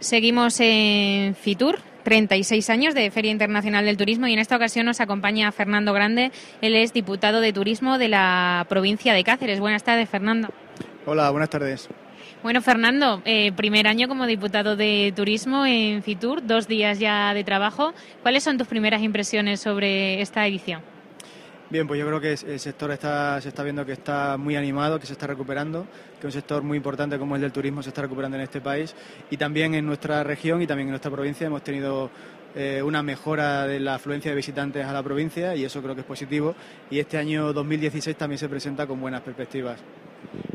Seguimos en Fitur, 36 años de Feria Internacional del Turismo y en esta ocasión nos acompaña Fernando Grande. Él es diputado de Turismo de la provincia de Cáceres. Buenas tardes, Fernando. Hola, buenas tardes. Bueno, Fernando, eh, primer año como diputado de Turismo en Fitur, dos días ya de trabajo. ¿Cuáles son tus primeras impresiones sobre esta edición? Bien, pues yo creo que el sector está, se está viendo que está muy animado, que se está recuperando, que un sector muy importante como el del turismo se está recuperando en este país y también en nuestra región y también en nuestra provincia hemos tenido eh, una mejora de la afluencia de visitantes a la provincia y eso creo que es positivo y este año 2016 también se presenta con buenas perspectivas.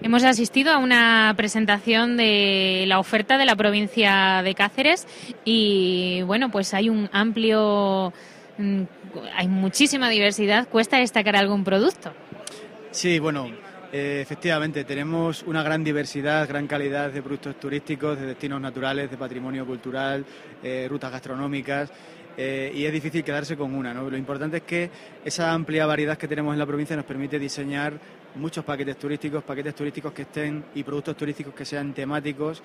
Hemos asistido a una presentación de la oferta de la provincia de Cáceres y bueno, pues hay un amplio Mm, hay muchísima diversidad, ¿cuesta destacar algún producto? Sí, bueno, eh, efectivamente, tenemos una gran diversidad, gran calidad de productos turísticos, de destinos naturales, de patrimonio cultural, eh, rutas gastronómicas. Eh, y es difícil quedarse con una. ¿no? Lo importante es que esa amplia variedad que tenemos en la provincia nos permite diseñar muchos paquetes turísticos, paquetes turísticos que estén y productos turísticos que sean temáticos,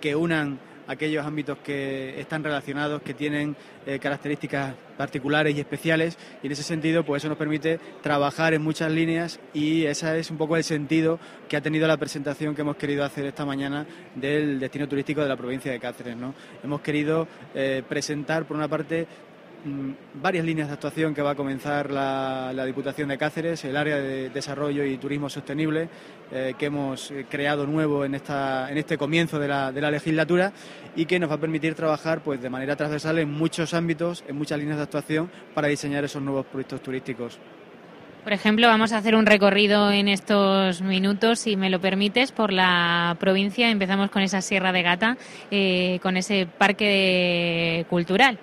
que unan aquellos ámbitos que están relacionados, que tienen eh, características particulares y especiales y en ese sentido pues eso nos permite trabajar en muchas líneas y ese es un poco el sentido que ha tenido la presentación que hemos querido hacer esta mañana del destino turístico de la provincia de Cáceres. ¿no? Hemos querido eh, presentar por una parte varias líneas de actuación que va a comenzar la, Diputación de Cáceres, el área de desarrollo y turismo sostenible eh, que hemos eh, creado nuevo en, esta, en este comienzo de la, de la, legislatura y que nos va a permitir trabajar pues, de manera transversal en muchos ámbitos, en muchas líneas de actuación para diseñar esos nuevos proyectos turísticos. Por ejemplo, vamos a hacer un recorrido en estos minutos, si me lo permites, por la provincia. Empezamos con esa Sierra de Gata, eh, con ese parque cultural.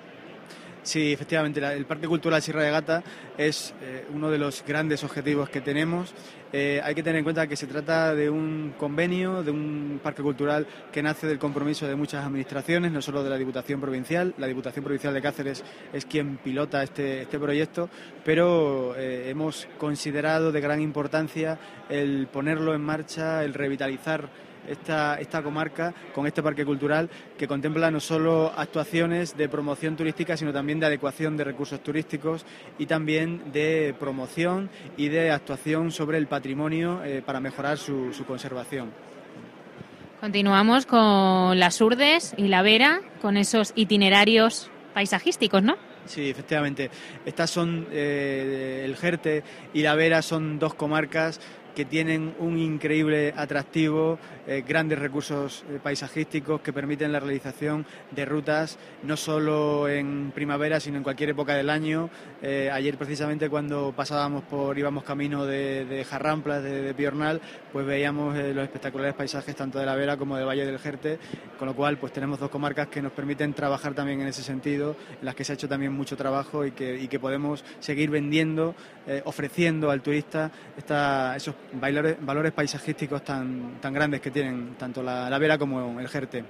Sí, efectivamente, el Parque Cultural Sierra de Gata es eh, uno de los grandes objetivos que tenemos. Eh, hay que tener en cuenta que se trata de un convenio, de un parque cultural que nace del compromiso de muchas administraciones, no solo de la Diputación Provincial. La Diputación Provincial de Cáceres es quien pilota este, este proyecto, pero eh, hemos considerado de gran importancia el ponerlo en marcha, el revitalizar esta, esta comarca con este parque cultural que contempla no solo actuaciones de promoción turística, sino también de adecuación de recursos turísticos y también de promoción y de actuación sobre el patrimonio eh, para mejorar su, conservación. Continuamos con las Urdes y la Vera, con esos itinerarios paisajísticos, ¿no? Sí, efectivamente. Estas son, eh, el Jerte y la Vera son dos comarcas que tienen un increíble atractivo, eh, grandes recursos eh, paisajísticos que permiten la realización de rutas no solo en primavera, sino en cualquier época del año. Eh, ayer precisamente cuando pasábamos por, íbamos camino de, Jarramplas, de, Piornal, pues veíamos los espectaculares paisajes tanto de la Vera como del Valle del Jerte, con lo cual pues tenemos dos comarcas que nos permiten trabajar también en ese sentido, en las que se ha hecho también mucho trabajo y que, y que podemos seguir vendiendo, ofreciendo al turista esta, esos valores, valores paisajísticos tan, tan grandes que tienen tanto la, la Vera como el Jerte.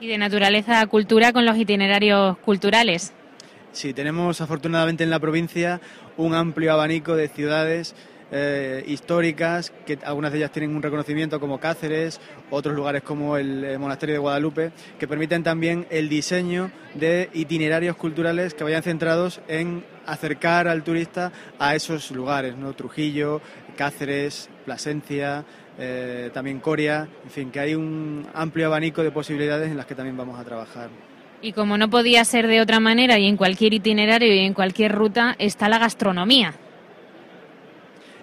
¿Y de naturaleza cultura con los itinerarios culturales? Sí, tenemos afortunadamente en la provincia un amplio abanico de ciudades eh, históricas, que algunas de ellas tienen un reconocimiento como Cáceres, otros lugares como el, Monasterio de Guadalupe, que permiten también el diseño de itinerarios culturales que vayan centrados en acercar al turista a esos lugares, ¿no? Trujillo, Cáceres, Plasencia, eh, también Coria, en fin, que hay un amplio abanico de posibilidades en las que también vamos a trabajar. Y como no podía ser de otra manera, y en cualquier itinerario y en cualquier ruta, está la gastronomía.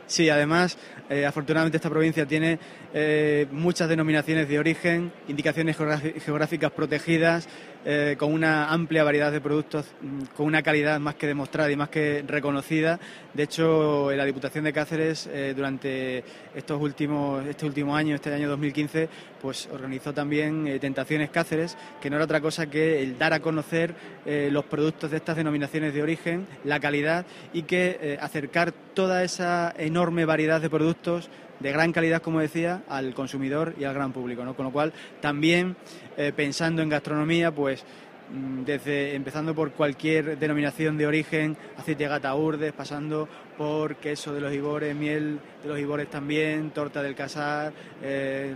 Sí, además, eh, afortunadamente esta provincia tiene eh, muchas denominaciones de origen, indicaciones geográficas protegidas, eh, con una amplia variedad de productos, mm, con una calidad más que demostrada y más que reconocida. De hecho, la Diputación de Cáceres durante estos últimos, este último año, este año 2015, pues organizó también Tentaciones Cáceres, que no era otra cosa que el dar a conocer los productos de estas denominaciones de origen, la calidad y que acercar toda esa enorme variedad de productos de gran calidad, como decía, al consumidor y al gran público. ¿no? Con lo cual, también eh, pensando en gastronomía, pues mm, desde empezando por cualquier denominación de origen, aceite de gata urdes, pasando por queso de los ibores, miel de los ibores también, torta del casar, eh,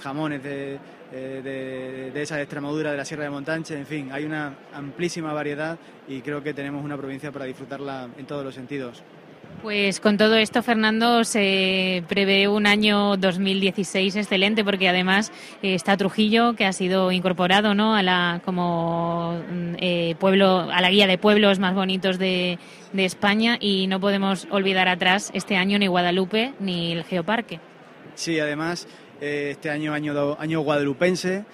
jamones de, de, de, esa Extremadura, de la Sierra de Montanche, en fin, hay una amplísima variedad y creo que tenemos una provincia para disfrutarla en todos los sentidos. Pues con todo esto, Fernando, se prevé un año 2016 excelente porque además eh, está Trujillo que ha sido incorporado, ¿no? A la como mm, eh, pueblo, a la guía de pueblos más bonitos de, España y no podemos olvidar atrás este año ni Guadalupe ni el Geoparque. Sí, además eh, este año año año guadalupense.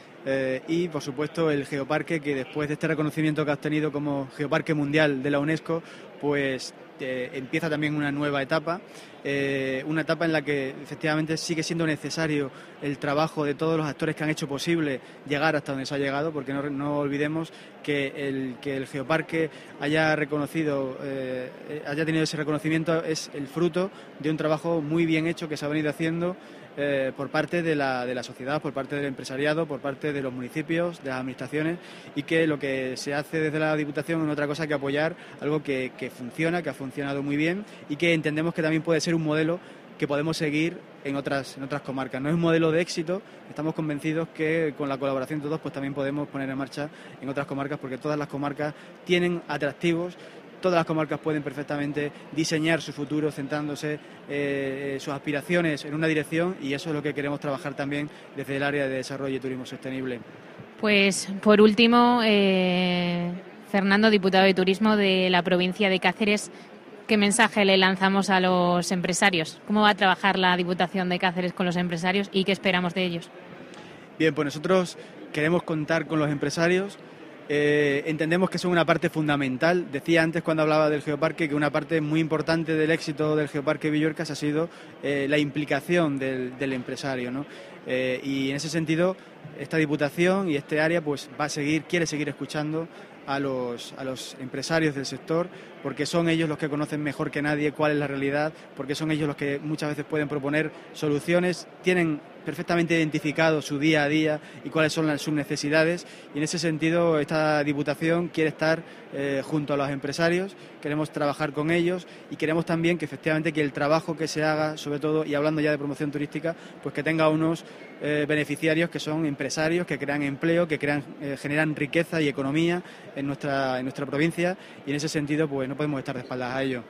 y por supuesto el Geoparque que después de este reconocimiento que ha obtenido como Geoparque Mundial de la UNESCO pues empieza también una nueva etapa, eh, una etapa en la que efectivamente sigue siendo necesario el trabajo de todos los actores que han hecho posible llegar hasta donde se ha llegado, porque no, olvidemos que el, que el geoparque haya reconocido, eh, haya tenido ese reconocimiento es el fruto de un trabajo muy bien hecho que se ha venido haciendo eh, por parte de la, de la sociedad, por parte del empresariado, por parte de los municipios, de las administraciones y que lo que se hace desde la Diputación es otra cosa que apoyar algo que, que funciona, que ha funcionado muy bien y que entendemos que también puede ser un modelo que podemos seguir en otras, en otras comarcas. No es un modelo de éxito, estamos convencidos que con la colaboración de todos pues también podemos poner en marcha en otras comarcas porque todas las comarcas tienen atractivos todas las comarcas pueden perfectamente diseñar su futuro centrándose eh, sus aspiraciones en una dirección y eso es lo que queremos trabajar también desde el área de desarrollo y turismo sostenible. Pues por último, eh, Fernando, diputado de Turismo de la provincia de Cáceres, ¿qué mensaje le lanzamos a los empresarios? ¿Cómo va a trabajar la Diputación de Cáceres con los empresarios y qué esperamos de ellos? Bien, pues nosotros queremos contar con los empresarios eh, entendemos que son una parte fundamental. Decía antes cuando hablaba del geoparque que una parte muy importante del éxito del geoparque Villorcas ha sido eh, la implicación del, empresario. ¿no? Eh, y en ese sentido, esta diputación y este área pues va a seguir, quiere seguir escuchando a los, a los empresarios del sector, porque son ellos los que conocen mejor que nadie cuál es la realidad, porque son ellos los que muchas veces pueden proponer soluciones, tienen perfectamente identificado su día a día y cuáles son sus necesidades y en ese sentido esta Diputación quiere estar eh, junto a los empresarios, queremos trabajar con ellos y queremos también que efectivamente que el trabajo que se haga, sobre todo y hablando ya de promoción turística, pues que tenga unos eh, beneficiarios que son empresarios, que crean empleo, que crean, eh, generan riqueza y economía en nuestra, en nuestra provincia y en ese sentido pues no podemos estar de espaldas a ello.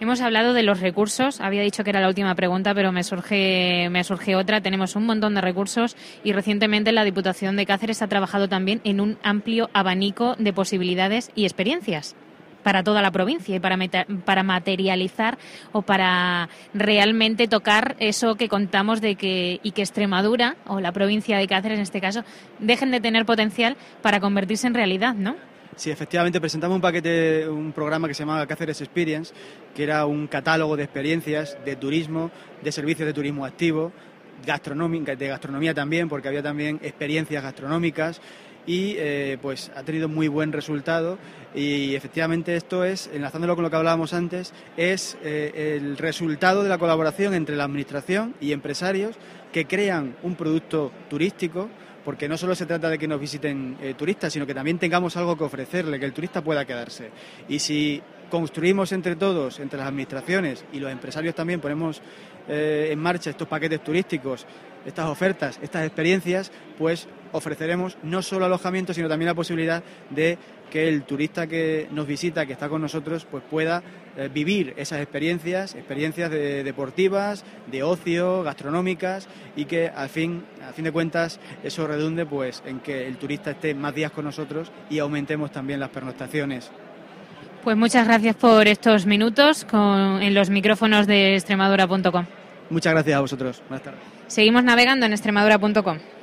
Hemos hablado de los recursos. Había dicho que era la última pregunta, pero me surge, me surge otra. Tenemos un montón de recursos y recientemente la Diputación de Cáceres ha trabajado también en un amplio abanico de posibilidades y experiencias para toda la provincia y para, para materializar o para realmente tocar eso que contamos de que y que Extremadura o la provincia de Cáceres en este caso dejen de tener potencial para convertirse en realidad, ¿no? Sí, efectivamente, presentamos un paquete, un programa que se llamaba Cáceres Experience, que era un catálogo de experiencias de turismo, de servicios de turismo activo, gastronómica, de gastronomía también, porque había también experiencias gastronómicas y eh, pues ha tenido muy buen resultado. Y efectivamente esto es, enlazándolo con lo que hablábamos antes, es eh, el resultado de la colaboración entre la administración y empresarios que crean un producto turístico porque no solo se trata de que nos visiten eh, turistas, sino que también tengamos algo que ofrecerle, que el turista pueda quedarse. Y si construimos entre todos, entre las administraciones y los empresarios también, ponemos eh, en marcha estos paquetes turísticos, estas ofertas, estas experiencias, pues ofreceremos no solo alojamiento, sino también la posibilidad de que el turista que nos visita, que está con nosotros, pues pueda eh, vivir esas experiencias, experiencias deportivas, de ocio, gastronómicas y que al fin, a fin de cuentas eso redunde pues en que el turista esté más días con nosotros y aumentemos también las pernoctaciones. Pues muchas gracias por estos minutos en los micrófonos de extremadura.com. Muchas gracias a vosotros. Buenas tardes. Seguimos navegando en extremadura.com.